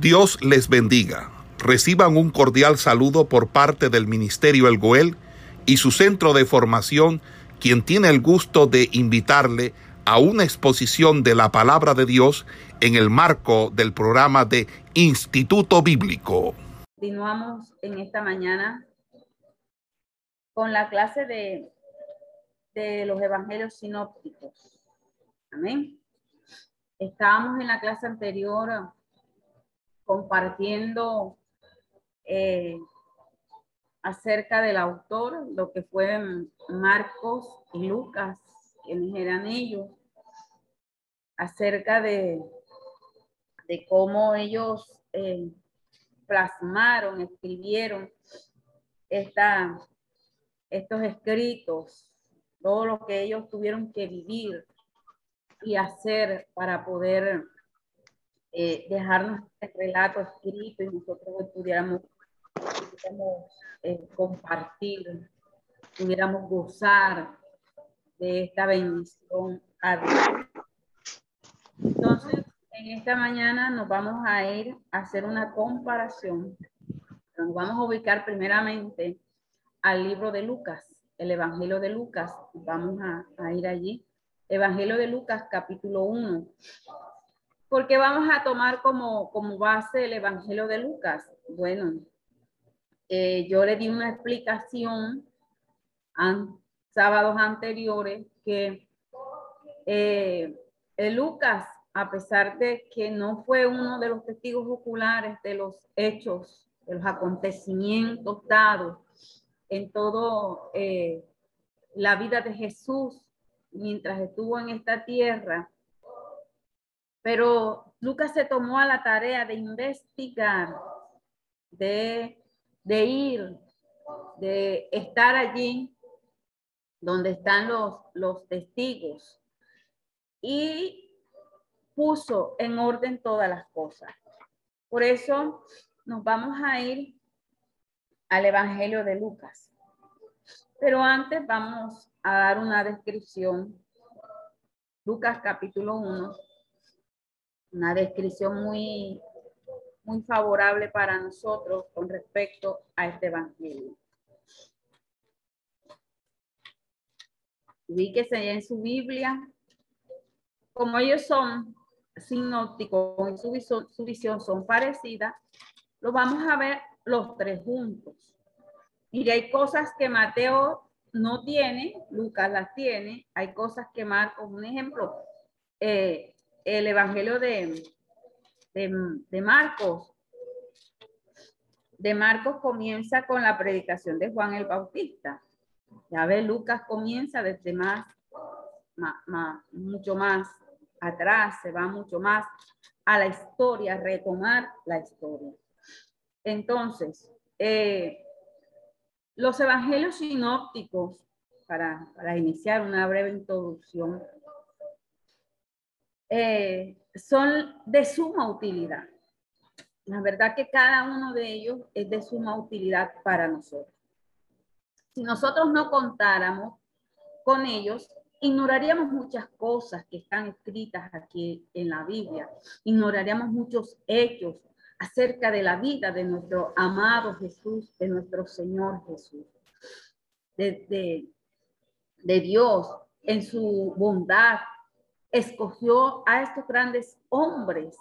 Dios les bendiga. Reciban un cordial saludo por parte del Ministerio El Goel y su centro de formación, quien tiene el gusto de invitarle a una exposición de la palabra de Dios en el marco del programa de Instituto Bíblico. Continuamos en esta mañana con la clase de, de los evangelios sinópticos. Amén. Estábamos en la clase anterior compartiendo eh, acerca del autor, lo que fueron Marcos y Lucas, quienes eran ellos, acerca de, de cómo ellos eh, plasmaron, escribieron esta, estos escritos, todo lo que ellos tuvieron que vivir y hacer para poder eh, dejarnos este relato escrito y nosotros pudiéramos, eh, compartir, pudiéramos gozar de esta bendición a Entonces, en esta mañana nos vamos a ir a hacer una comparación. Nos vamos a ubicar primeramente al libro de Lucas, el Evangelio de Lucas. Vamos a, a ir allí. Evangelio de Lucas, capítulo 1 porque vamos a tomar como, como base el Evangelio de Lucas. Bueno, eh, yo le di una explicación a sábados anteriores que eh, Lucas, a pesar de que no fue uno de los testigos oculares de los hechos, de los acontecimientos dados en todo eh, la vida de Jesús mientras estuvo en esta tierra, pero Lucas se tomó a la tarea de investigar, de, ir, de estar allí donde están los, los testigos y puso en orden todas las cosas. Por eso nos vamos a ir al Evangelio de Lucas. Pero antes vamos a dar una descripción. Lucas capítulo 1, una descripción muy, muy favorable para nosotros con respecto a este evangelio. Ubíquese en su Biblia. Como ellos son sinópticos y su su visión son parecidas, lo vamos a ver los tres juntos. Mire, hay cosas que Mateo no tiene, Lucas las tiene, hay cosas que Marcos, un ejemplo, eh, el Evangelio de, de, Marcos. De Marcos comienza con la predicación de Juan el Bautista. Ya ve, Lucas comienza desde más, mucho más atrás, se va mucho más a la historia, retomar la historia. Entonces, eh, los evangelios sinópticos, para, para iniciar una breve introducción, eh, son de suma utilidad. La verdad que cada uno de ellos es de suma utilidad para nosotros. Si nosotros no contáramos con ellos, ignoraríamos muchas cosas que están escritas aquí en la Biblia. Ignoraríamos muchos hechos acerca de la vida de nuestro amado Jesús, de nuestro Señor Jesús, de, de Dios en su bondad, escogió a estos grandes hombres.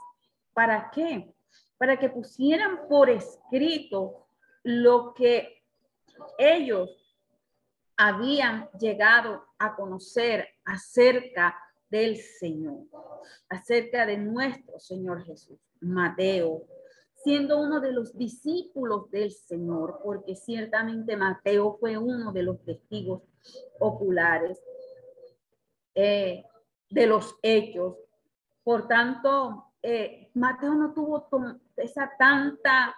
¿Para qué? Para que pusieran por escrito lo que ellos habían llegado a conocer acerca del Señor, acerca de nuestro Señor Jesús. Mateo, siendo uno de los discípulos del Señor, porque ciertamente Mateo fue uno de los testigos oculares. Eh, de los hechos. Por tanto, eh, Mateo no tuvo esa tanta,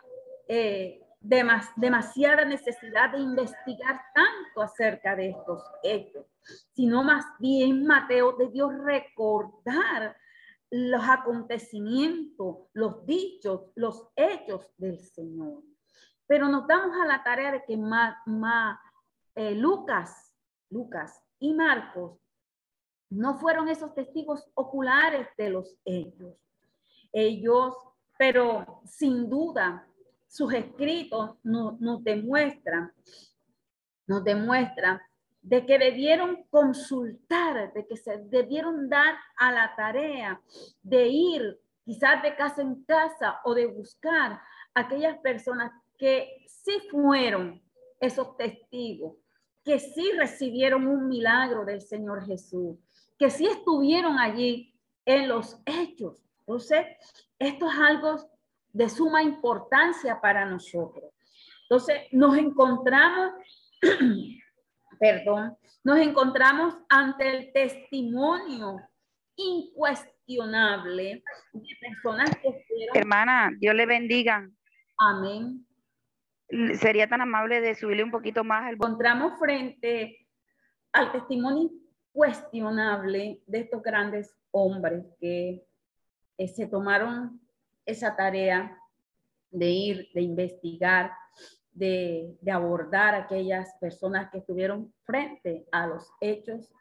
eh, demasiada necesidad de investigar tanto acerca de estos hechos, sino más bien Mateo debió recordar los acontecimientos, los dichos, los hechos del Señor. Pero nos damos a la tarea de que eh, Lucas, Lucas y Marcos no fueron esos testigos oculares de los hechos. Ellos pero sin duda sus escritos nos demuestran, nos demuestran de que debieron consultar, de que se debieron dar a la tarea de ir quizás de casa en casa o de buscar aquellas personas que sí fueron esos testigos, que sí recibieron un milagro del Señor Jesús, que sí estuvieron allí en los hechos. Entonces, esto es algo de suma importancia para nosotros. Entonces, nos encontramos perdón, nos encontramos ante el testimonio incuestionable de personas que fueron... Hermana, Dios le bendiga. Amén. Sería tan amable de subirle un poquito más. El... Encontramos frente al testimonio incuestionable de estos grandes hombres que eh, se tomaron esa tarea de ir, de investigar, de, abordar aquellas personas que estuvieron frente a los hechos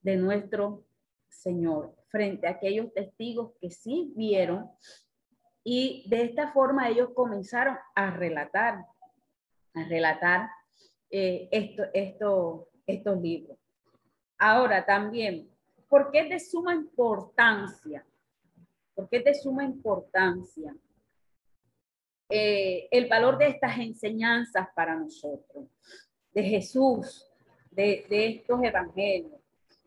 de nuestro Señor, frente a aquellos testigos que sí vieron. Y de esta forma ellos comenzaron a relatar, a relatar eh, esto, esto, estos libros. Ahora también, ¿por qué es de suma importancia? ¿Por qué es de suma importancia? Eh, el valor de estas enseñanzas para nosotros, de Jesús, de, estos evangelios.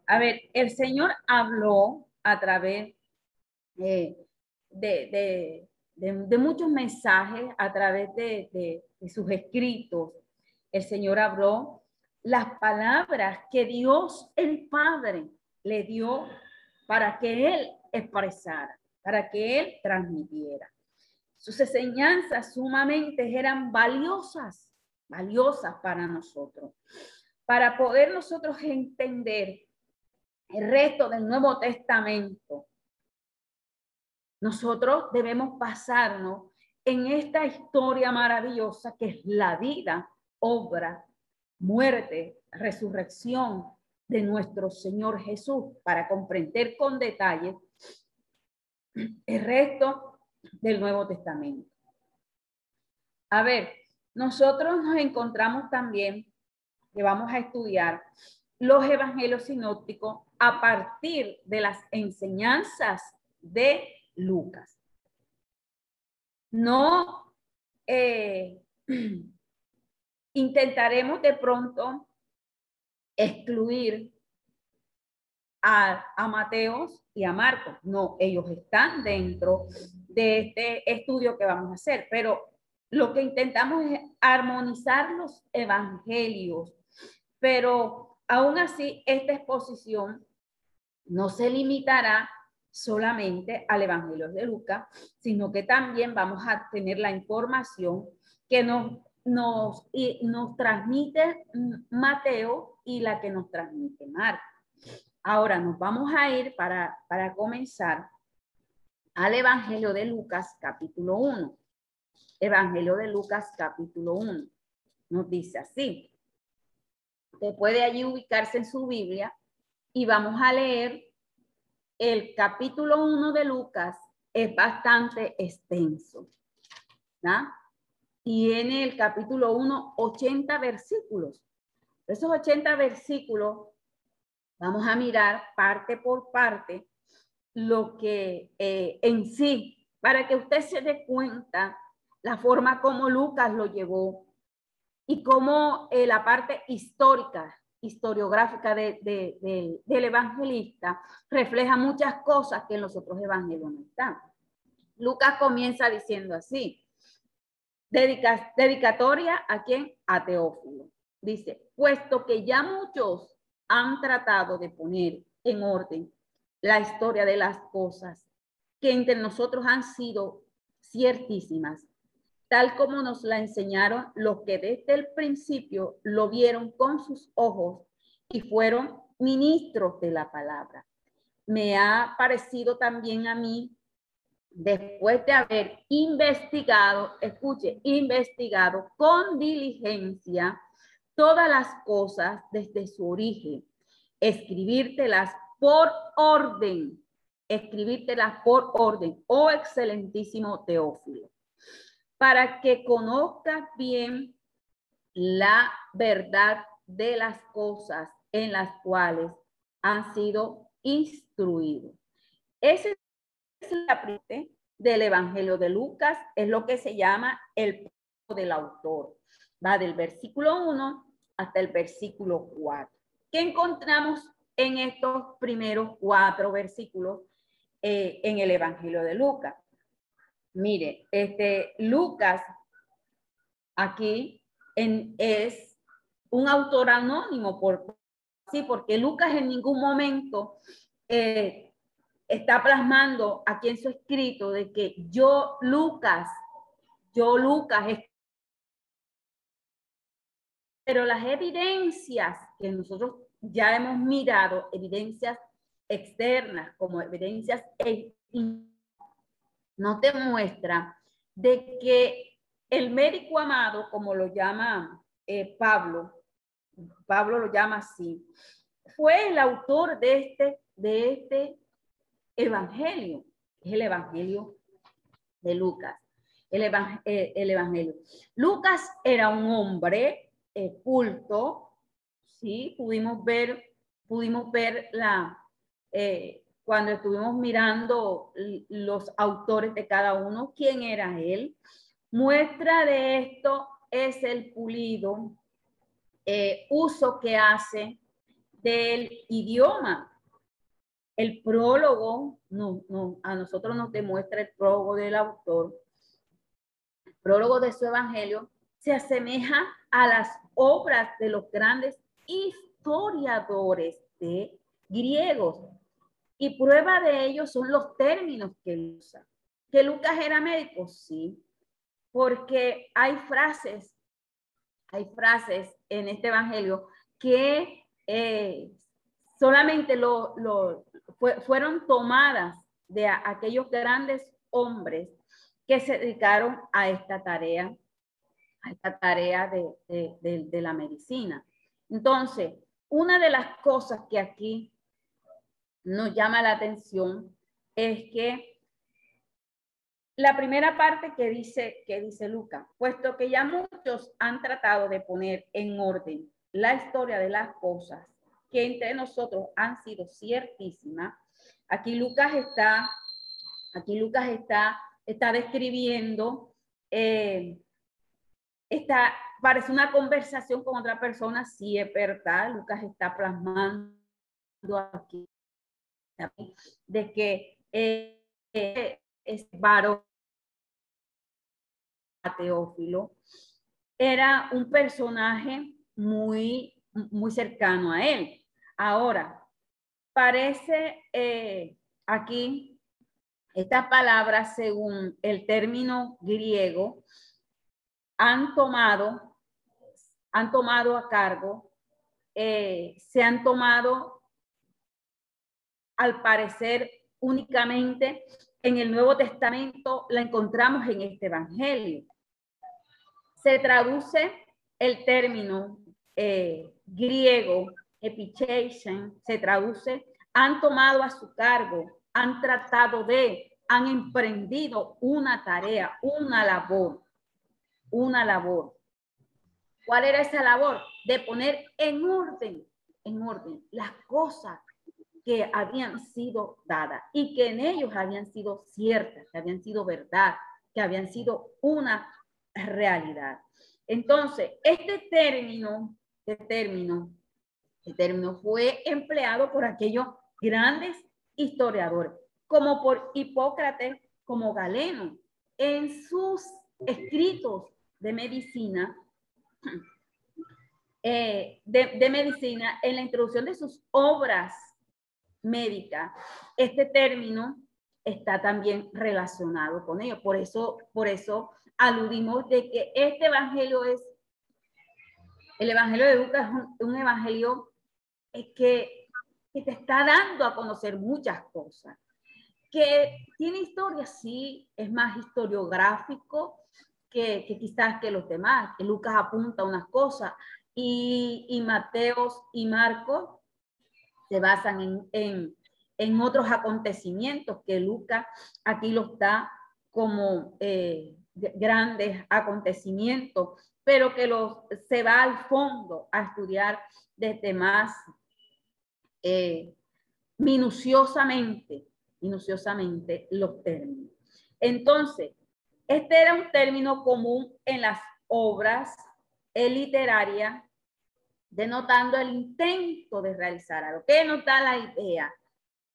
A ver, el Señor habló a través eh, de, muchos mensajes, a través de, sus escritos. El Señor habló las palabras que Dios el Padre le dio para que Él expresara, para que Él transmitiera. Sus enseñanzas sumamente eran valiosas, valiosas para nosotros, para poder nosotros entender el resto del Nuevo Testamento. Nosotros debemos pasarnos en esta historia maravillosa que es la vida, obra, muerte, resurrección de nuestro Señor Jesús para comprender con detalle el resto del Nuevo Testamento. A ver, nosotros nos encontramos también que vamos a estudiar los evangelios sinópticos a partir de las enseñanzas de Lucas. No eh, intentaremos de pronto excluir a, a Mateos y a Marcos. No, ellos están dentro de este estudio que vamos a hacer, pero lo que intentamos es armonizar los evangelios, pero aún así esta exposición no se limitará solamente al Evangelio de Lucas, sino que también vamos a tener la información que nos, nos, nos transmite Mateo y la que nos transmite Marcos. Ahora nos vamos a ir para, para comenzar al Evangelio de Lucas capítulo 1. Evangelio de Lucas capítulo 1. Nos dice así. Usted puede allí ubicarse en su Biblia y vamos a leer el capítulo 1 de Lucas. Es bastante extenso. Y en el capítulo 1, 80 versículos. Esos 80 versículos vamos a mirar parte por parte lo que eh, en sí, para que usted se dé cuenta la forma como Lucas lo llevó y cómo eh, la parte histórica, historiográfica de, del evangelista refleja muchas cosas que en los otros evangelios no están. Lucas comienza diciendo así, dedicatoria a quién? A Teófilo. Dice, puesto que ya muchos han tratado de poner en orden la historia de las cosas que entre nosotros han sido ciertísimas, tal como nos la enseñaron los que desde el principio lo vieron con sus ojos y fueron ministros de la palabra. Me ha parecido también a mí, después de haber investigado, escuche, investigado con diligencia todas las cosas desde su origen, escribírtelas por orden, escribírtelas por orden, oh excelentísimo Teófilo, para que conozcas bien la verdad de las cosas en las cuales han sido instruidos. Ese es la parte del Evangelio de Lucas, es lo que se llama el del autor. Va del versículo 1 hasta el versículo 4. ¿Qué encontramos en estos primeros cuatro versículos eh, en el Evangelio de Lucas? Mire, este Lucas aquí en, es un autor anónimo, sí, porque Lucas en ningún momento eh, está plasmando aquí en su escrito de que yo, Lucas, yo, Lucas, pero las evidencias que nosotros ya hemos mirado, evidencias externas como evidencias no te muestra de que el médico amado, como lo llama eh, Pablo, Pablo lo llama así, fue el autor de este, de este evangelio, es el evangelio de Lucas, el, eh, el evangelio. Lucas era un hombre eh, culto, ¿sí? Pudimos ver, pudimos ver la, eh, cuando estuvimos mirando los autores de cada uno, quién era él. Muestra de esto es el pulido uso que hace del idioma. El prólogo, no, no, a nosotros nos demuestra el prólogo del autor, el prólogo de su evangelio, se asemeja a las obras de los grandes historiadores de griegos. Y prueba de ello son los términos que usa. ¿Que Lucas era médico? Sí, porque hay frases, hay frases en este evangelio que eh, solamente lo, fueron tomadas de aquellos grandes hombres que se dedicaron a esta tarea a esta tarea de, la medicina. Entonces, una de las cosas que aquí nos llama la atención es que la primera parte que dice, que dice Lucas, puesto que ya muchos han tratado de poner en orden la historia de las cosas que entre nosotros han sido ciertísimas, aquí Lucas está, aquí Lucas está, está describiendo eh, Esta parece una conversación con otra persona, sí es verdad, Lucas está plasmando aquí de que eh, es varón Teófilo era un personaje muy, muy cercano a él. Ahora, parece eh, aquí, esta palabra, según el término griego, han tomado, han tomado a cargo, eh, se han tomado, al parecer, únicamente en el Nuevo Testamento, la encontramos en este Evangelio. Se traduce el término eh, griego, epicheisen, se traduce, han tomado a su cargo, han tratado de, han emprendido una tarea, una labor una labor. ¿Cuál era esa labor? De poner en orden, en orden, las cosas que habían sido dadas y que en ellos habían sido ciertas, que habían sido verdad, que habían sido una realidad. Entonces, este término, este término, este término fue empleado por aquellos grandes historiadores, como por Hipócrates, como Galeno, en sus escritos de medicina, eh, de, medicina, en la introducción de sus obras médicas, este término está también relacionado con ello. Por eso, por eso aludimos de que este evangelio es, el evangelio de Lucas es un, evangelio que, que te está dando a conocer muchas cosas. Que tiene historia, sí, es más historiográfico, que, quizás que los demás, que Lucas apunta unas cosas y, y Mateos y Marcos se basan en, en otros acontecimientos que Lucas aquí los da como eh, grandes acontecimientos, pero que los, se va al fondo a estudiar desde más eh, minuciosamente, minuciosamente los términos. Entonces, este era un término común en las obras literarias, denotando el intento de realizar algo. ¿Qué nos la idea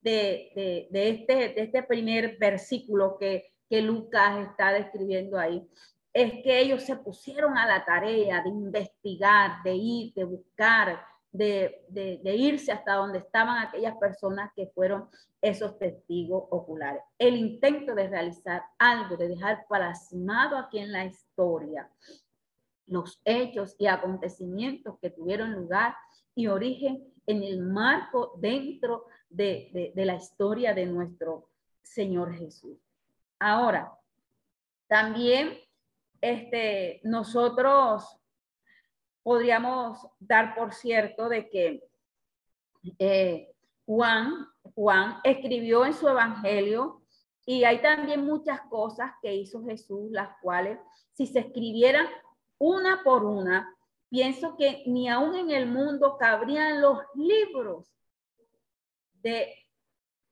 de, de, este, de este primer versículo que, que Lucas está describiendo ahí? Es que ellos se pusieron a la tarea de investigar, de ir, de buscar, de, irse hasta donde estaban aquellas personas que fueron esos testigos oculares. El intento de realizar algo, de dejar plasmado aquí en la historia los hechos y acontecimientos que tuvieron lugar y origen en el marco dentro de, de la historia de nuestro Señor Jesús. Ahora, también este, nosotros podríamos dar por cierto de que eh, Juan, Juan escribió en su evangelio y hay también muchas cosas que hizo Jesús, las cuales si se escribieran una por una, pienso que ni aún en el mundo cabrían los libros de,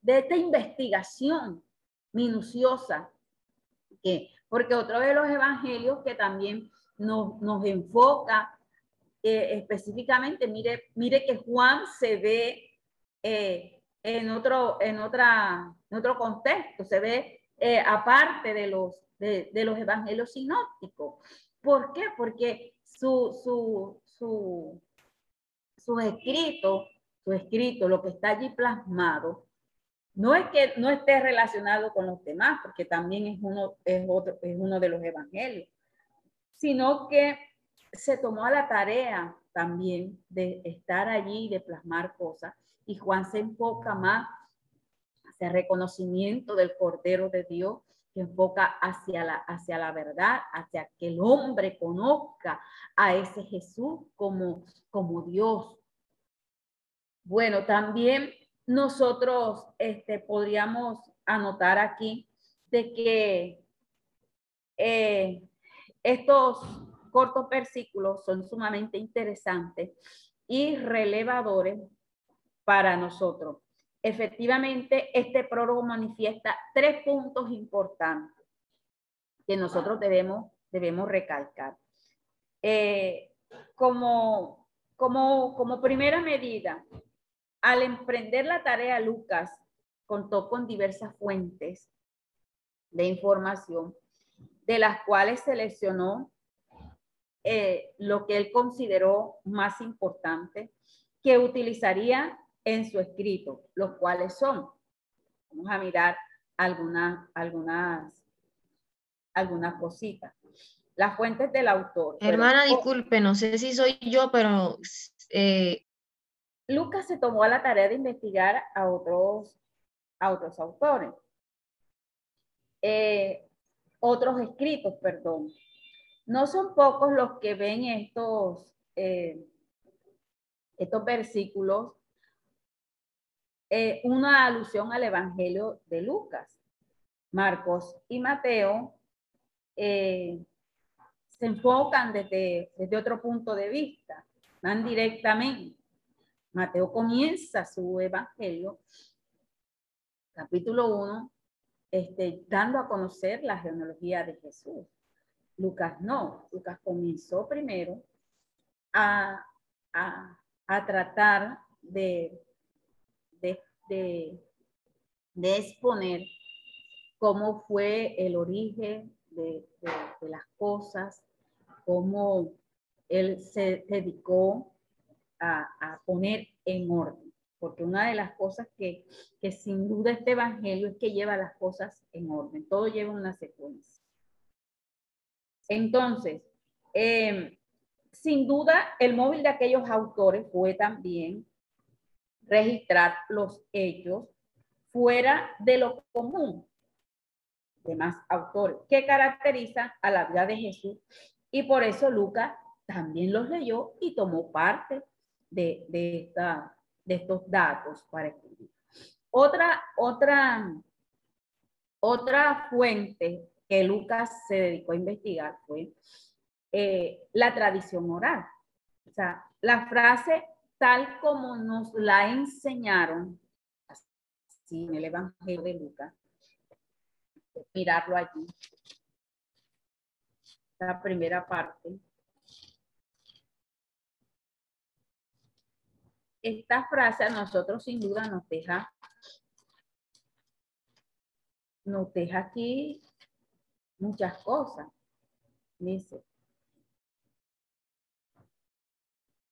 de esta investigación minuciosa, que, porque otro de los evangelios que también nos, nos enfoca eh, específicamente, mire, mire que Juan se ve eh, en, otro, en, otra, en otro contexto, se ve eh, aparte de los, de, los evangelios sinópticos. ¿Por qué? Porque su, su, su, su escrito, su escrito, lo que está allí plasmado, no es que no esté relacionado con los demás, porque también es uno, es otro, es uno de los evangelios, sino que se tomó a la tarea también de estar allí, de plasmar cosas, y Juan se enfoca más hacia el reconocimiento del Cordero de Dios, que enfoca hacia la, hacia la verdad, hacia que el hombre conozca a ese Jesús como, como Dios. Bueno, también nosotros este, podríamos anotar aquí de que eh, estos cortos versículos son sumamente interesantes y relevadores para nosotros. Efectivamente, este prólogo manifiesta tres puntos importantes que nosotros debemos, debemos recalcar. Eh, como, como, como primera medida, al emprender la tarea, Lucas contó con diversas fuentes de información, de las cuales seleccionó eh, lo que él consideró más importante que utilizaría en su escrito, los cuales son, vamos a mirar algunas, algunas, algunas cositas. Las fuentes del autor. Hermana, disculpe, no sé si soy yo, pero... Eh, Lucas se tomó la tarea de investigar a otros, a otros autores. Eh, otros escritos, perdón. No son pocos los que ven estos, eh, estos versículos, eh, una alusión al Evangelio de Lucas. Marcos y Mateo eh, se enfocan desde, desde otro punto de vista, van directamente. Mateo comienza su Evangelio, capítulo 1, este, dando a conocer la genealogía de Jesús. Lucas no, Lucas comenzó primero a, tratar de, de, exponer cómo fue el origen de, las cosas, cómo él se dedicó a, poner en orden. Porque una de las cosas que, que sin duda este evangelio es que lleva las cosas en orden, todo lleva una secuencia. Entonces, em, sin duda, el móvil de aquellos autores fue también registrar los hechos fuera de lo común de más autores que caracterizan a la vida de Jesús. Y por eso Lucas también los leyó y tomó parte de, de, esta, de estos datos para escribir. Otra, otra, otra fuente que Lucas se dedicó a investigar fue eh, la tradición oral. O sea, la frase tal como nos la enseñaron, así en el Evangelio de Lucas, mirarlo allí, la primera parte. Esta frase a nosotros sin duda nos deja, nos deja aquí muchas cosas. Dice,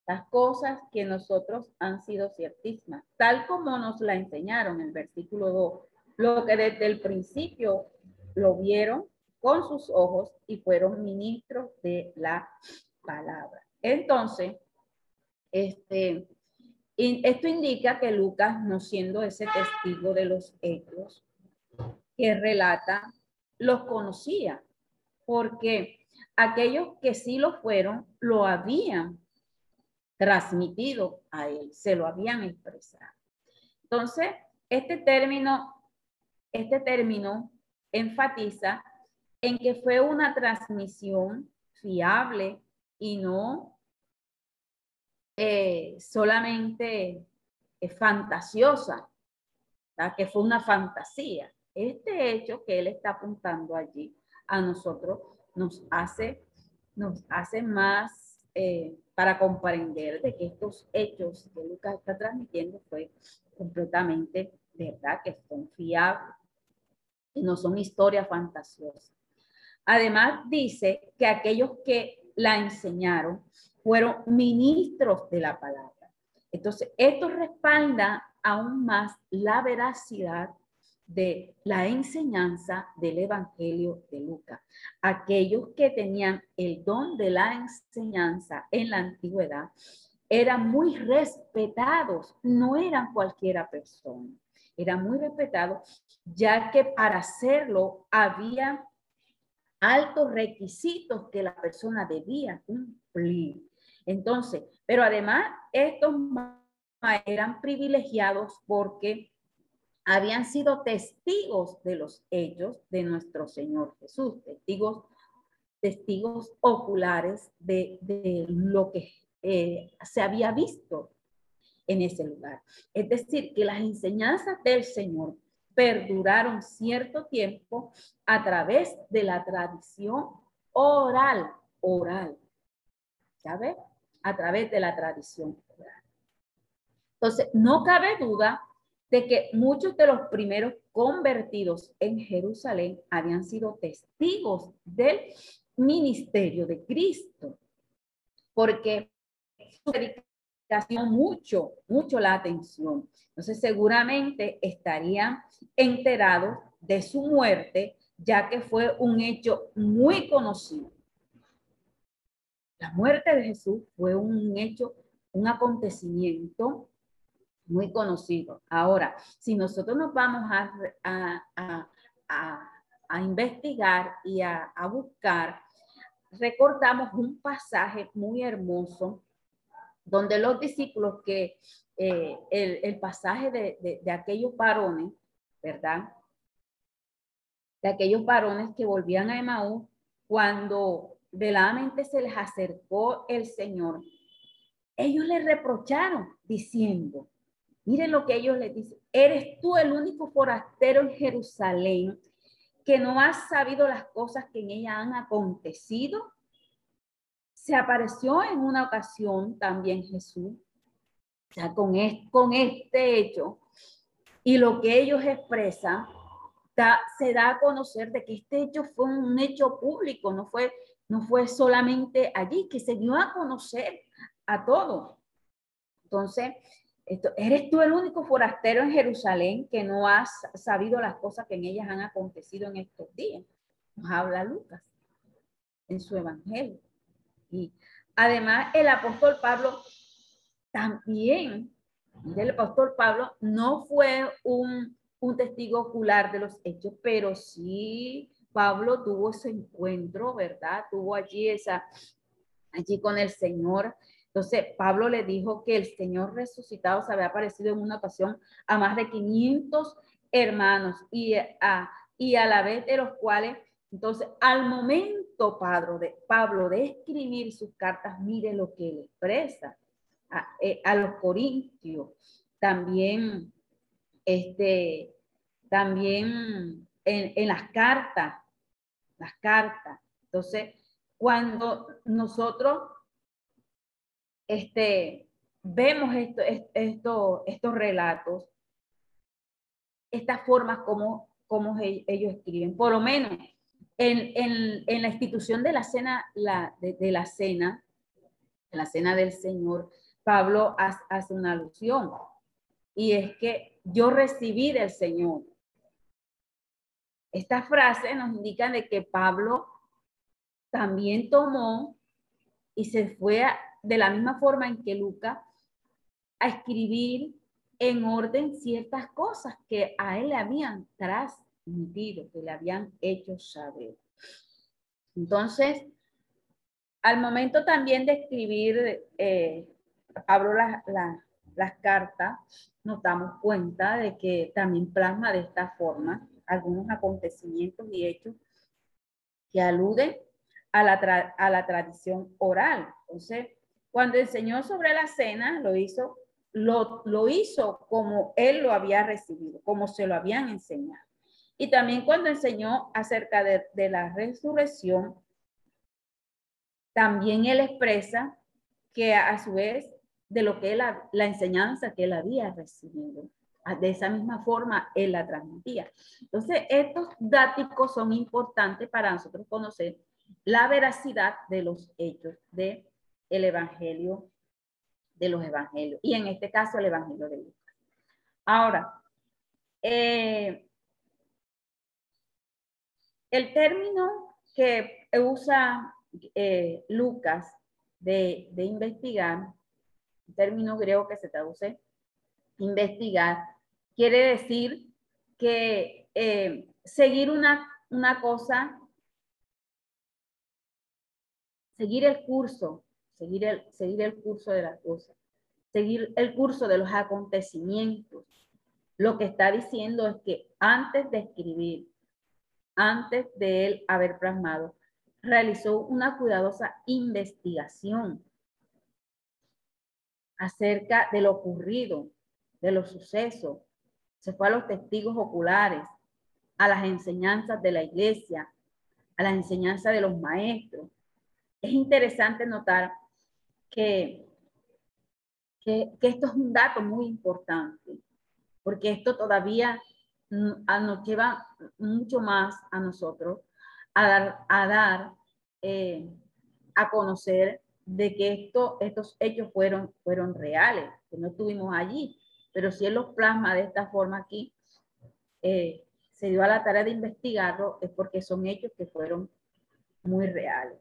las cosas que nosotros han sido ciertísimas, tal como nos la enseñaron en el versículo 2, lo que desde el principio lo vieron con sus ojos y fueron ministros de la palabra. Entonces, este, esto indica que Lucas, no siendo ese testigo de los hechos que relata, los conocía, porque aquellos que sí lo fueron, lo habían transmitido a él, se lo habían expresado. Entonces, este término, este término enfatiza en que fue una transmisión fiable y no eh, solamente eh, fantasiosa, que fue una fantasía. Este hecho que él está apuntando allí a nosotros nos hace, nos hace más eh, para comprender de que estos hechos que Lucas está transmitiendo fue completamente verdad, que son fiables y no son historias fantasiosas. Además, dice que aquellos que la enseñaron fueron ministros de la palabra. Entonces, esto respalda aún más la veracidad de la enseñanza del Evangelio de Lucas. Aquellos que tenían el don de la enseñanza en la antigüedad eran muy respetados, no eran cualquiera persona, eran muy respetados, ya que para hacerlo había altos requisitos que la persona debía cumplir. Entonces, pero además estos eran privilegiados porque habían sido testigos de los hechos de nuestro Señor Jesús, testigos, testigos oculares de, lo que eh, se había visto en ese lugar. Es decir, que las enseñanzas del Señor perduraron cierto tiempo a través de la tradición oral, oral. ¿Sabe? A través de la tradición oral. Entonces, no cabe duda de que muchos de los primeros convertidos en Jerusalén habían sido testigos del ministerio de Cristo, porque su predicación mucho, mucho la atención. Entonces seguramente estarían enterados de su muerte, ya que fue un hecho muy conocido. La muerte de Jesús fue un hecho, un acontecimiento muy conocido. Ahora, si nosotros nos vamos a, a, investigar y a, buscar, recordamos un pasaje muy hermoso donde los discípulos que eh, el, pasaje de, de, aquellos varones, ¿verdad? De aquellos varones que volvían a Emaú, cuando veladamente se les acercó el Señor, ellos le reprocharon diciendo, Miren lo que ellos le dicen. Eres tú el único forastero en Jerusalén que no has sabido las cosas que en ella han acontecido. Se apareció en una ocasión también Jesús, ya con, con este hecho, y lo que ellos expresan se da a conocer de que este hecho fue un hecho público, no fue, no fue solamente allí, que se dio a conocer a todos. Entonces, ¿Eres tú el único forastero en Jerusalén que no has sabido las cosas que en ellas han acontecido en estos días? Nos habla Lucas en su evangelio. Y además el apóstol Pablo también, el apóstol Pablo no fue un, un testigo ocular de los hechos, pero sí Pablo tuvo ese encuentro, ¿verdad? Tuvo allí esa, allí con el Señor Entonces, Pablo le dijo que el Señor resucitado se había aparecido en una ocasión a más de 500 hermanos y a, y a la vez de los cuales, entonces, al momento, Pablo de, Pablo de escribir sus cartas, mire lo que le expresa a, eh, a los corintios. También, este, también en, en las cartas, las cartas. Entonces, cuando nosotros este, vemos esto, esto, estos relatos, estas formas como, como ellos escriben, por lo menos en, en, en la institución de la cena, la, de, de, la cena, la cena del Señor, Pablo hace una alusión y es que yo recibí del Señor. Esta frase nos indica de que Pablo también tomó y se fue de la misma forma en que Lucas a escribir en orden ciertas cosas que a él le habían transmitido, que le habían hecho saber. Entonces, al momento también de escribir, eh, abro las cartas, nos damos cuenta de que también plasma de esta forma algunos acontecimientos y hechos que aluden a la, a la tradición oral. Entonces, cuando enseñó sobre la cena, lo hizo, lo, lo hizo como él lo había recibido, como se lo habían enseñado. Y también cuando enseñó acerca de, de la resurrección, también él expresa que a su vez de lo que él, la enseñanza que él había recibido. De esa misma forma, él la transmitía. Entonces, estos datos son importantes para nosotros conocer la veracidad de los hechos de el evangelio de los evangelios y en este caso el evangelio de Lucas. Ahora, eh, el término que usa eh, Lucas de, investigar, el término griego que se traduce investigar, quiere decir que eh, seguir una, una cosa seguir el curso, seguir el, curso de las cosas, seguir el curso de los acontecimientos. Lo que está diciendo es que antes de escribir, antes de él haber plasmado, realizó una cuidadosa investigación acerca de lo ocurrido, de los sucesos. Se fue a los testigos oculares, a las enseñanzas de la iglesia, a las enseñanzas de los maestros, es interesante notar que, que, esto es un dato muy importante, porque esto todavía nos lleva mucho más a nosotros a dar, a, dar, eh, a conocer de que esto, estos hechos fueron, fueron reales, que no estuvimos allí, pero si él los plasma de esta forma aquí, eh, se dio a la tarea de investigarlo, es porque son hechos que fueron muy reales.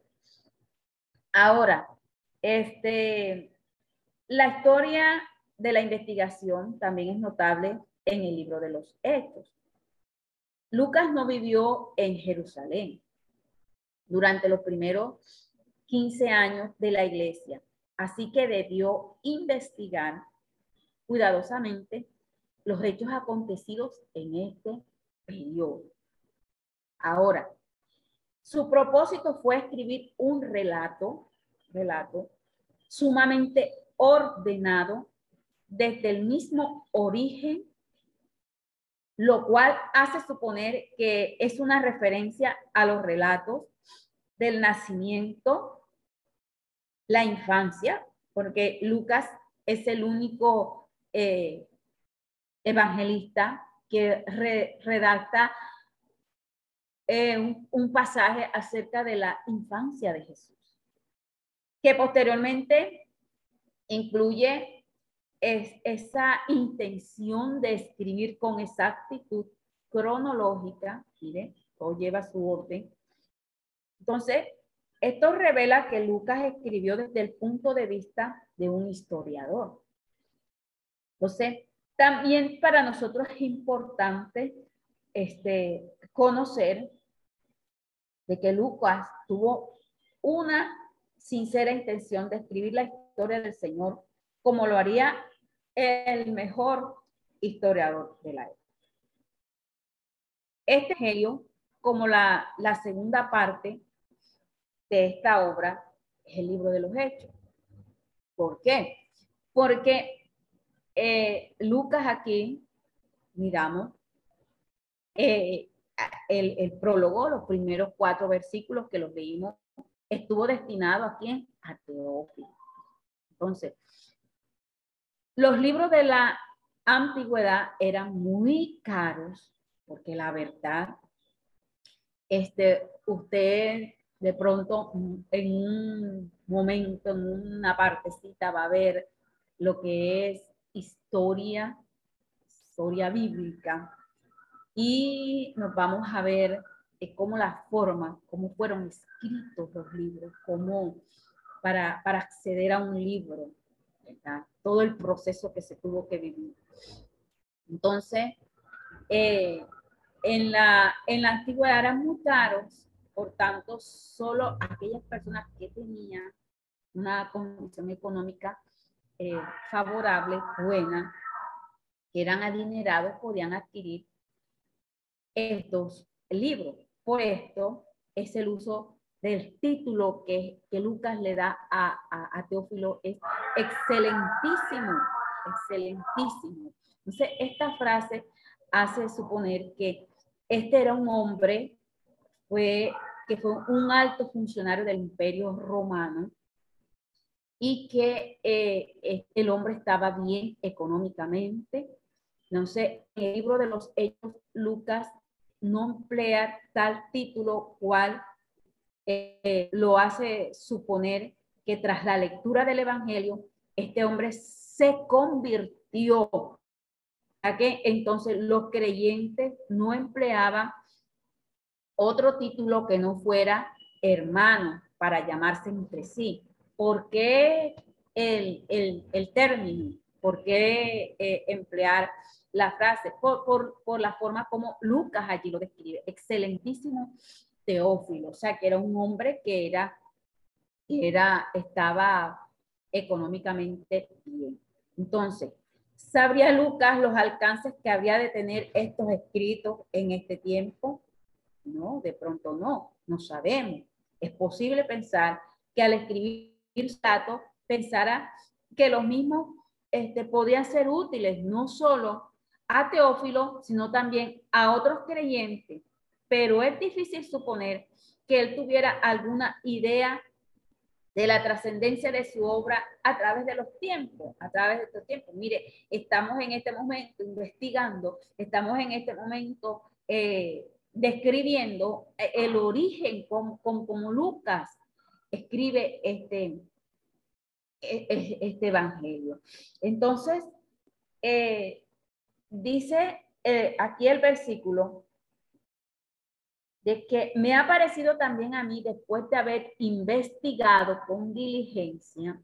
Ahora, este, la historia de la investigación también es notable en el libro de los Hechos. Lucas no vivió en Jerusalén durante los primeros 15 años de la iglesia, así que debió investigar cuidadosamente los hechos acontecidos en este periodo. Ahora, su propósito fue escribir un relato, relato sumamente ordenado desde el mismo origen, lo cual hace suponer que es una referencia a los relatos del nacimiento, la infancia, porque Lucas es el único eh, evangelista que redacta eh, un, pasaje acerca de la infancia de Jesús, que posteriormente incluye esa intención de escribir con exactitud cronológica, mire, todo lleva su orden. Entonces, esto revela que Lucas escribió desde el punto de vista de un historiador. Entonces, también para nosotros es importante este, conocer de que Lucas tuvo una sincera intención de escribir la historia del Señor como lo haría el mejor historiador de la época. Este evangelio, como la, la segunda parte de esta obra, es el libro de los hechos. ¿Por qué? Porque eh, Lucas aquí, miramos, eh, el, el, prólogo, los primeros cuatro versículos que los leímos, estuvo destinado a quién? A Teófilo. Entonces, los libros de la antigüedad eran muy caros porque la verdad, este, usted de pronto en un momento, en una partecita va a ver lo que es historia, historia bíblica, y nos vamos a ver eh, cómo la forma, cómo fueron escritos los libros, cómo para, para acceder a un libro, todo el proceso que se tuvo que vivir. Entonces, eh, en, la, en la antigüedad eran muy caros, por tanto, solo aquellas personas que tenían una condición económica eh, favorable, buena, que eran adinerados, podían adquirir estos libros. Por esto es el uso del título que, que Lucas le da a, a, a, Teófilo es excelentísimo, excelentísimo. Entonces, esta frase hace suponer que este era un hombre fue, que fue un alto funcionario del imperio romano y que eh, el hombre estaba bien económicamente. Entonces, en el libro de los Hechos, Lucas no emplea tal título cual eh, lo hace suponer que tras la lectura del Evangelio, este hombre se convirtió. A que entonces los creyentes no empleaban otro título que no fuera hermano para llamarse entre sí. ¿Por qué el, el, término? ¿Por qué eh, emplear la frase? Por, por, por la forma como Lucas allí lo describe. Excelentísimo Teófilo, o sea, que era un hombre que era, era, estaba económicamente bien. Entonces, ¿sabría Lucas los alcances que había de tener estos escritos en este tiempo? No, de pronto no, no sabemos. Es posible pensar que al escribir datos pensara que los mismos este, podían ser útiles no solo a Teófilo, sino también a otros creyentes pero es difícil suponer que él tuviera alguna idea de la trascendencia de su obra a través de los tiempos, a través de estos tiempos. Mire, estamos en este momento investigando, estamos en este momento eh, describiendo el origen como, como, Lucas escribe este, e, e, este evangelio. Entonces, eh, dice eh, aquí el versículo de que me ha parecido también a mí, después de haber investigado con diligencia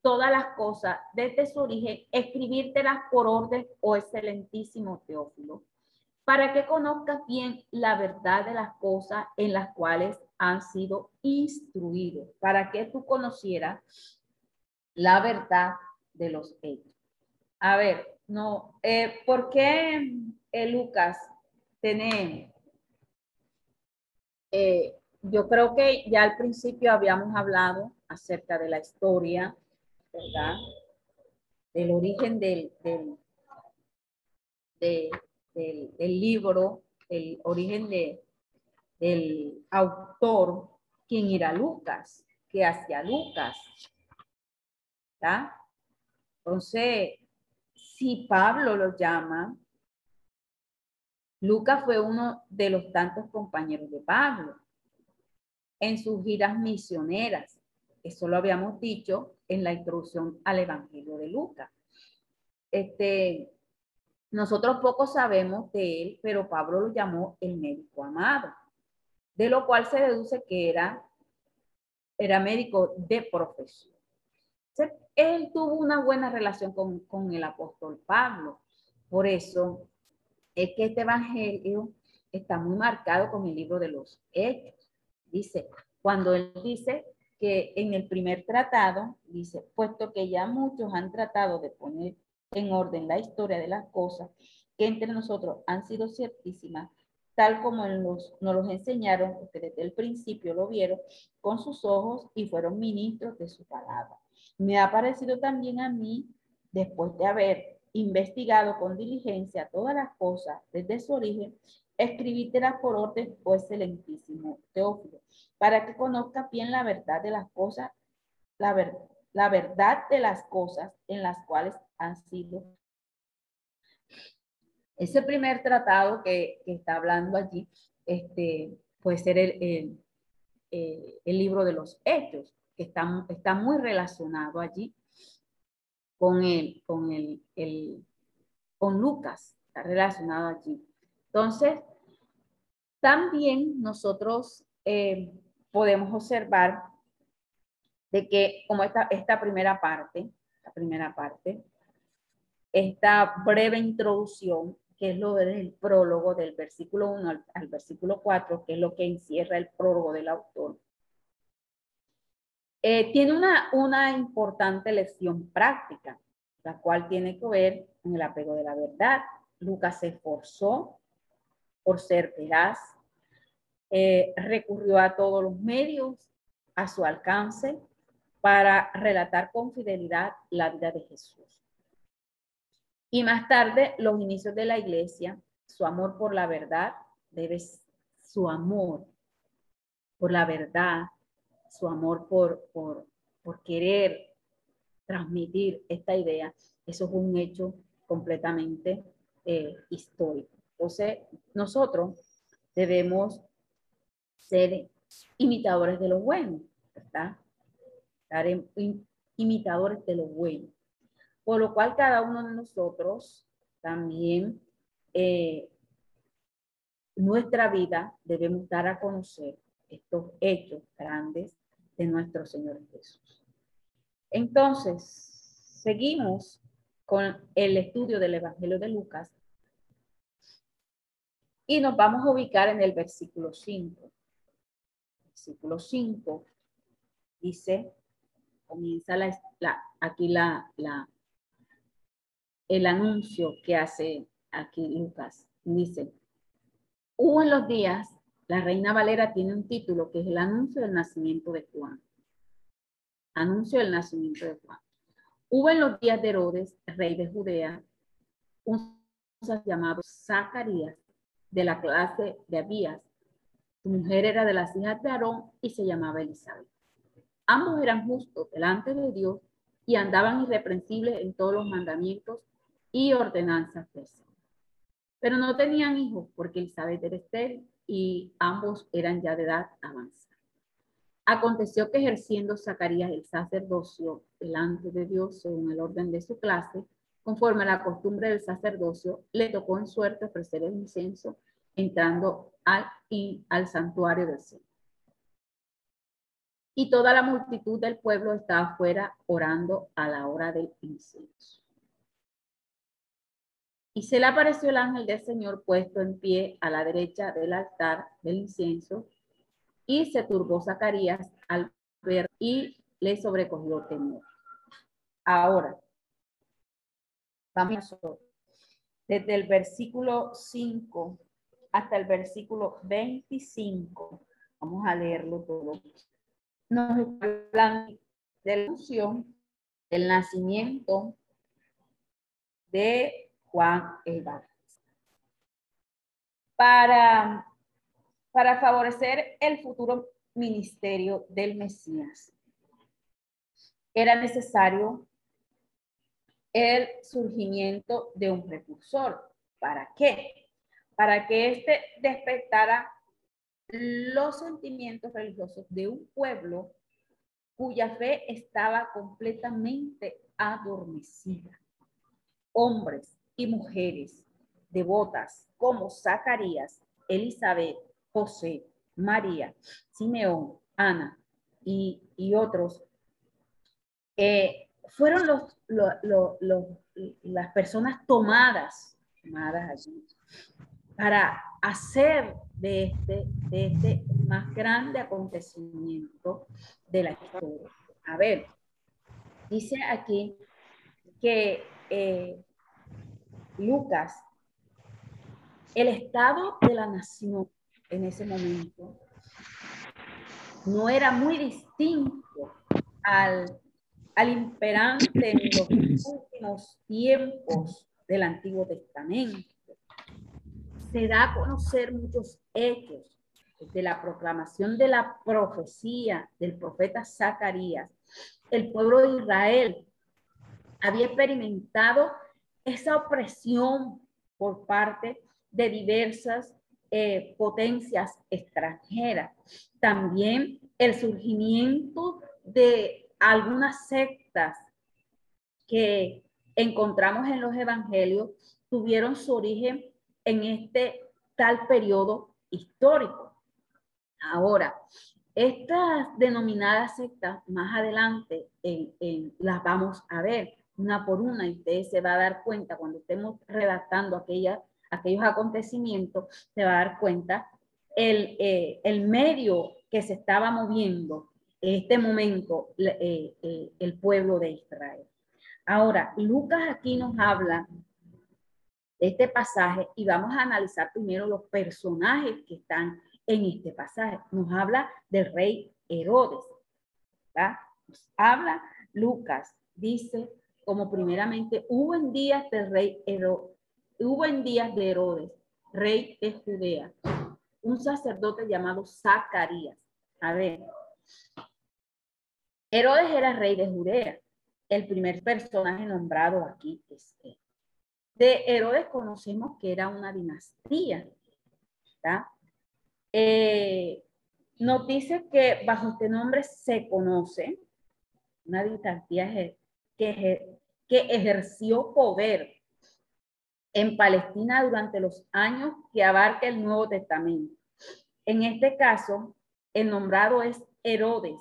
todas las cosas desde su origen, escribírtelas por orden, oh excelentísimo Teófilo, para que conozcas bien la verdad de las cosas en las cuales han sido instruidos, para que tú conocieras la verdad de los hechos. A ver, no, eh, ¿por qué eh, Lucas tiene eh, yo creo que ya al principio habíamos hablado acerca de la historia, ¿verdad? Del origen del, del, libro, el origen de, del autor, quien era Lucas, que hacía Lucas. ¿verdad? Entonces, si Pablo lo llama Lucas fue uno de los tantos compañeros de Pablo en sus giras misioneras. Eso lo habíamos dicho en la introducción al Evangelio de Lucas. Este, nosotros poco sabemos de él, pero Pablo lo llamó el médico amado, de lo cual se deduce que era, era médico de profesión. Él tuvo una buena relación con, con el apóstol Pablo. Por eso es que este evangelio está muy marcado con el libro de los hechos. Dice, cuando él dice que en el primer tratado dice, puesto que ya muchos han tratado de poner en orden la historia de las cosas que entre nosotros han sido ciertísimas, tal como nos los enseñaron, porque desde el principio lo vieron con sus ojos y fueron ministros de su palabra. Me ha parecido también a mí, después de haber investigado con diligencia todas las cosas desde su origen, escribírtelas por orden, oh excelentísimo Teófilo, para que conozca bien la verdad de las cosas, la, la verdad de las cosas en las cuales han sido. Ese primer tratado que, está hablando allí, este, puede ser el, el, eh, el, libro de los hechos, que está, está muy relacionado allí con con el, el, con Lucas, está relacionado allí. Entonces, también nosotros eh, podemos observar de que como esta, esta primera parte, la primera parte, esta breve introducción, que es lo del prólogo del versículo 1 al, versículo 4, que es lo que encierra el prólogo del autor, eh, tiene una, una importante lección práctica, la cual tiene que ver con el apego de la verdad. Lucas se esforzó por ser veraz, eh, recurrió a todos los medios a su alcance para relatar con fidelidad la vida de Jesús. Y más tarde, los inicios de la iglesia, su amor por la verdad, debe su amor por la verdad, su amor por, por, por querer transmitir esta idea, eso es un hecho completamente eh, histórico. Entonces, nosotros debemos ser imitadores de lo bueno, ¿verdad? Imitadores de lo bueno. Por lo cual cada uno de nosotros también eh, nuestra vida debemos dar a conocer estos hechos grandes de nuestro Señor Jesús. Entonces, seguimos con el estudio del Evangelio de Lucas y nos vamos a ubicar en el versículo 5. Versículo 5 dice, comienza la, aquí la, la, el anuncio que hace aquí Lucas. Dice, hubo en los días, la reina Valera tiene un título que es el anuncio del nacimiento de Juan. Anuncio del nacimiento de Juan. Hubo en los días de Herodes, rey de Judea, un llamado Zacarías, de la clase de Abías. Su mujer era de las hijas de Aarón y se llamaba Elizabeth. Ambos eran justos delante de Dios y andaban irreprensibles en todos los mandamientos y ordenanzas de. Pero no tenían hijos porque Elizabeth era estéril y ambos eran ya de edad avanzada. Aconteció que ejerciendo Zacarías el sacerdocio delante de Dios según el orden de su clase, conforme a la costumbre del sacerdocio, le tocó en suerte ofrecer el incienso entrando al, al santuario del Señor. Y toda la multitud del pueblo estaba afuera orando a la hora del incienso. Y se le apareció el ángel del Señor puesto en pie a la derecha del altar del incienso, y se turbó Zacarías al ver y le sobrecogió temor. Ahora, Vamos desde el versículo 5 hasta el versículo 25. Vamos a leerlo todo. Nos hablan de la unción, del nacimiento de Juan el Bautista. Para, para favorecer el futuro ministerio del Mesías, era necesario el surgimiento de un precursor. ¿Para qué? Para que éste despertara los sentimientos religiosos de un pueblo cuya fe estaba completamente adormecida. Hombres y mujeres devotas como Zacarías, Elizabeth, José, María, Simeón, Ana y, otros eh, fueron los, las personas tomadas, tomadas allí para hacer de este, de este más grande acontecimiento de la historia. A ver, dice aquí que eh, Lucas, el estado de la nación en ese momento no era muy distinto al, al imperante en los últimos tiempos del Antiguo Testamento. Se da a conocer muchos hechos de la proclamación de la profecía del profeta Zacarías. El pueblo de Israel había experimentado esa opresión por parte de diversas eh, potencias extranjeras. También el surgimiento de algunas sectas que encontramos en los evangelios tuvieron su origen en este tal periodo histórico. Ahora, estas denominadas sectas más adelante las vamos a ver una por una y usted se va a dar cuenta cuando estemos redactando aquellas, aquellos acontecimientos, se va a dar cuenta el, eh, el medio que se estaba moviendo en este momento eh, eh, el pueblo de Israel. Ahora, Lucas aquí nos habla de este pasaje y vamos a analizar primero los personajes que están en este pasaje. Nos habla del rey Herodes. Habla Lucas, dice como primeramente hubo en días del rey hubo en días de Herodes, rey de Judea, un sacerdote llamado Zacarías. A ver, Herodes era rey de Judea. El primer personaje nombrado aquí es él. De Herodes conocemos que era una dinastía. Eh, nos dice que bajo este nombre se conoce una dinastía que, ejerció poder en Palestina durante los años que abarca el Nuevo Testamento. En este caso, el nombrado es Herodes,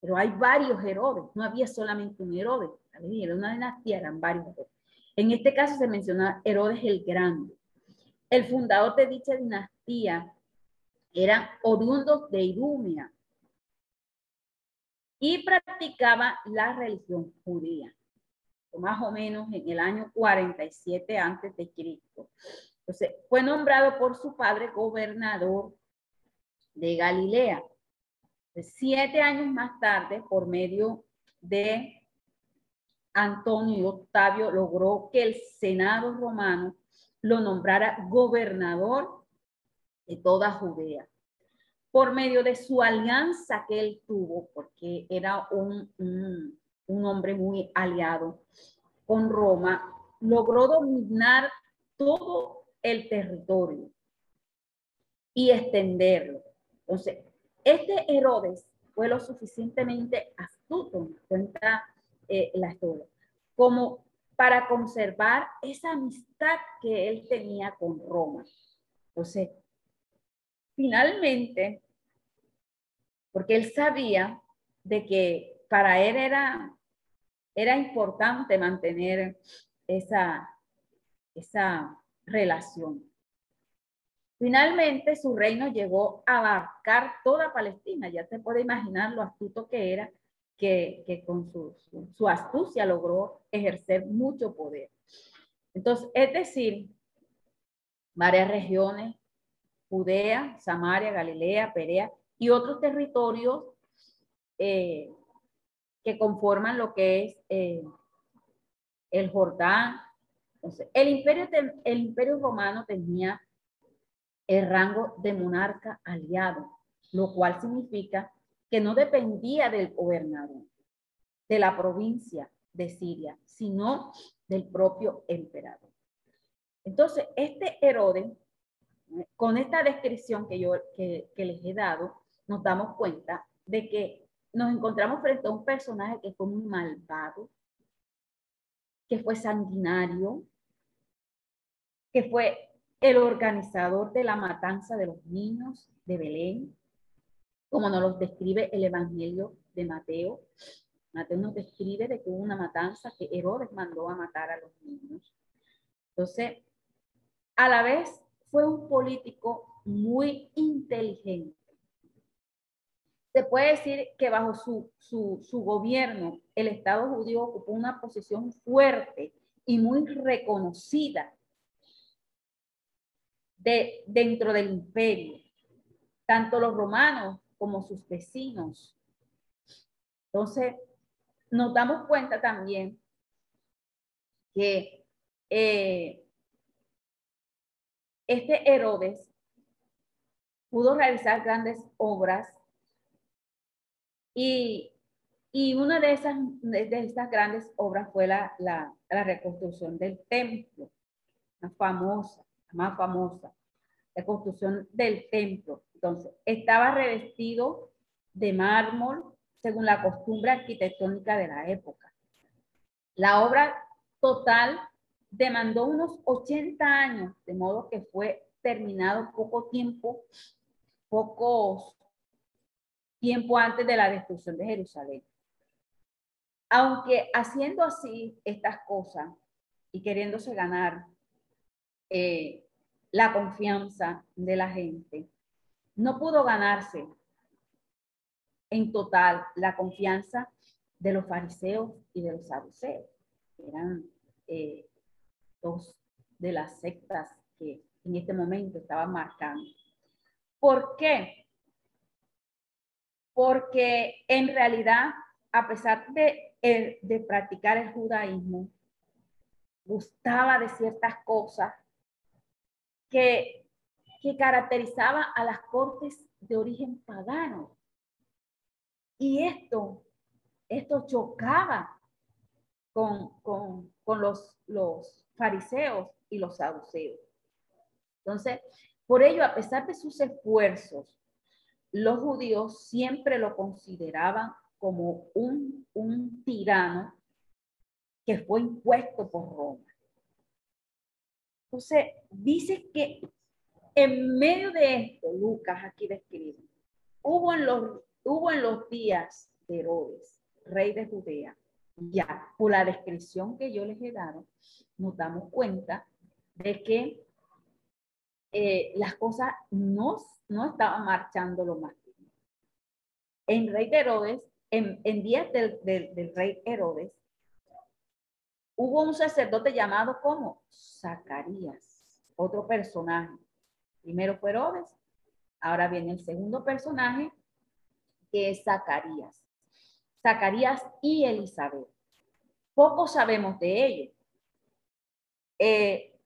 pero hay varios Herodes, no había solamente un Herodes, era una dinastía, eran varios En este caso se menciona Herodes el Grande. El fundador de dicha dinastía era oriundo de Idumea y practicaba la religión judía más o menos en el año 47 antes de Cristo. Entonces, fue nombrado por su padre gobernador de Galilea. Siete años más tarde, por medio de Antonio Octavio, logró que el Senado romano lo nombrara gobernador de toda Judea. Por medio de su alianza que él tuvo, porque era un, un hombre muy aliado con Roma, logró dominar todo el territorio y extenderlo. Entonces, este Herodes fue lo suficientemente astuto, cuenta eh, la historia, como para conservar esa amistad que él tenía con Roma. Entonces, finalmente, porque él sabía de que para él era era importante mantener esa, esa relación. Finalmente, su reino llegó a abarcar toda Palestina. Ya se puede imaginar lo astuto que era, que, con su, su, astucia logró ejercer mucho poder. Entonces, es decir, varias regiones, Judea, Samaria, Galilea, Perea y otros territorios eh, que conforman lo que es eh, el Jordán. Entonces, el imperio, el imperio romano tenía el rango de monarca aliado, lo cual significa que no dependía del gobernador de la provincia de Siria, sino del propio emperador. Entonces, este Herodes, con esta descripción que yo que les he dado, nos damos cuenta de que nos encontramos frente a un personaje que fue muy malvado, que fue sanguinario, que fue el organizador de la matanza de los niños de Belén, como nos lo describe el Evangelio de Mateo. Mateo nos describe de que hubo una matanza que Herodes mandó a matar a los niños. Entonces, a la vez fue un político muy inteligente. Se puede decir que bajo su, su, su gobierno el Estado judío ocupó una posición fuerte y muy reconocida de, dentro del imperio, tanto los romanos como sus vecinos. Entonces, nos damos cuenta también que eh, este Herodes pudo realizar grandes obras y, una de esas de, estas grandes obras fue la, la, la reconstrucción del templo, más famosa, más famosa, la construcción del templo. Entonces, estaba revestido de mármol según la costumbre arquitectónica de la época. La obra total demandó unos 80 años, de modo que fue terminado poco tiempo, pocos tiempo antes de la destrucción de Jerusalén. Aunque haciendo así estas cosas y queriéndose ganar eh, la confianza de la gente, no pudo ganarse en total la confianza de los fariseos y de los saduceos. Eran eh, dos de las sectas que en este momento estaban marcando. ¿Por qué? Porque en realidad, a pesar de, de practicar el judaísmo, gustaba de ciertas cosas que, que caracterizaba a las cortes de origen pagano. Y esto, esto chocaba con, con, con los, los fariseos y los saduceos. Entonces, por ello, a pesar de sus esfuerzos, los judíos siempre lo consideraban como un, un tirano que fue impuesto por Roma. Entonces, dice que en medio de esto, Lucas aquí describe, hubo en los, hubo en los días de Herodes, rey de Judea, ya por la descripción que yo les he dado, nos damos cuenta de que eh, las cosas no, no estaban marchando lo más bien. En rey de Herodes, en, en días del, del, del, rey Herodes, hubo un sacerdote llamado como Zacarías, otro personaje. Primero fue Herodes, ahora viene el segundo personaje, que es Zacarías. Zacarías y Elizabeth. Poco sabemos de ellos. Eh,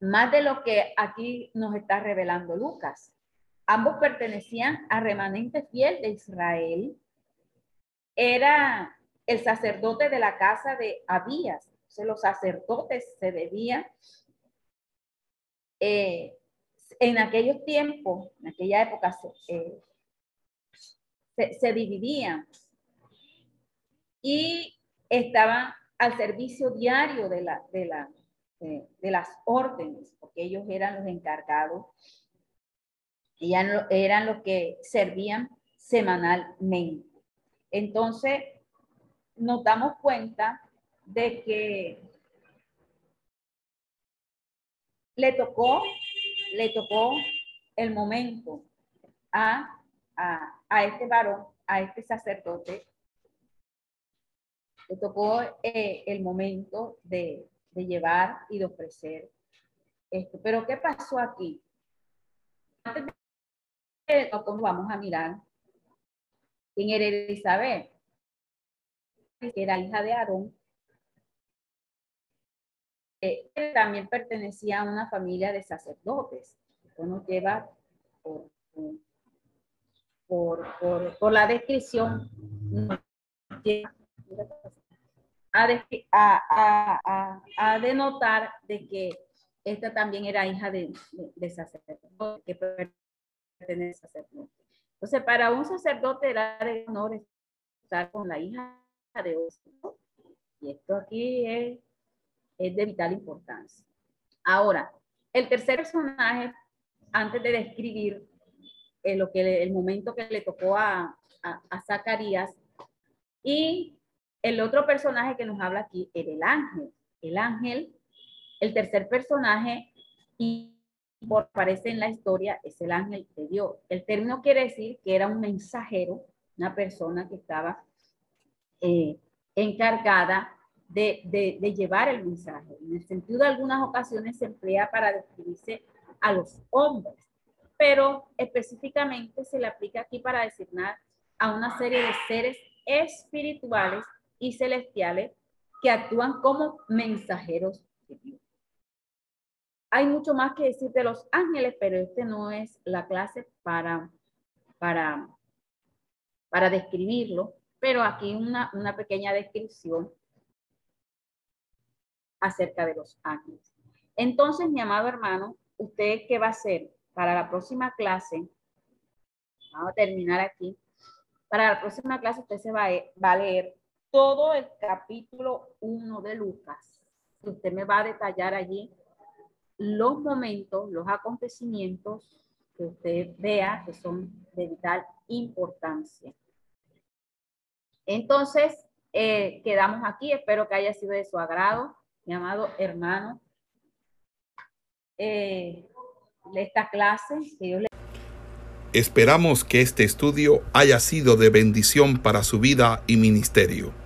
más de lo que aquí nos está revelando Lucas. Ambos pertenecían a remanente fiel de Israel. Era el sacerdote de la casa de Abías. los sacerdotes se debían eh, en aquellos tiempos, en aquella época, eh, se, dividían y estaban al servicio diario de, la, de, la, de, las órdenes, porque ellos eran los encargados, y eran los que servían semanalmente. Entonces, nos damos cuenta de que le tocó, le tocó el momento a a, este varón, a este sacerdote, le tocó eh, el momento de, llevar y de ofrecer esto. Pero ¿qué pasó aquí? Antes de vamos a mirar quién era Elizabeth, que era hija de Aarón, eh, también pertenecía a una familia de sacerdotes. Esto nos lleva por, por, por, por la descripción a, a, a, a, denotar de que esta también era hija de, de, sacerdote, que pertenece a sacerdote. Entonces, para un sacerdote era de honor estar con la hija de otro. Y esto aquí es, es de vital importancia. Ahora, el tercer personaje, antes de describir lo que el momento que le tocó a, a, Zacarías. Y el otro personaje que nos habla aquí era el ángel. El ángel, el tercer personaje, y por aparece en la historia es el ángel de Dios. El término quiere decir que era un mensajero, una persona que estaba eh, encargada de, de, de, llevar el mensaje. En el sentido de algunas ocasiones se emplea para describirse a los hombres, pero específicamente se le aplica aquí para designar a una serie de seres espirituales y celestiales que actúan como mensajeros de Dios. Hay mucho más que decir de los ángeles, pero este no es la clase para, para, para describirlo, pero aquí una, una pequeña descripción acerca de los ángeles. Entonces, mi amado hermano, ¿usted qué va a hacer para la próxima clase? Vamos a terminar aquí. Para la próxima clase usted se va a, va a leer todo el capítulo 1 de Lucas. Usted me va a detallar allí los momentos, los acontecimientos que usted vea que son de vital importancia. Entonces, eh, quedamos aquí. Espero que haya sido de su agrado, mi amado hermano. Eh, esta clase, que Dios le Esperamos que este estudio haya sido de bendición para su vida y ministerio.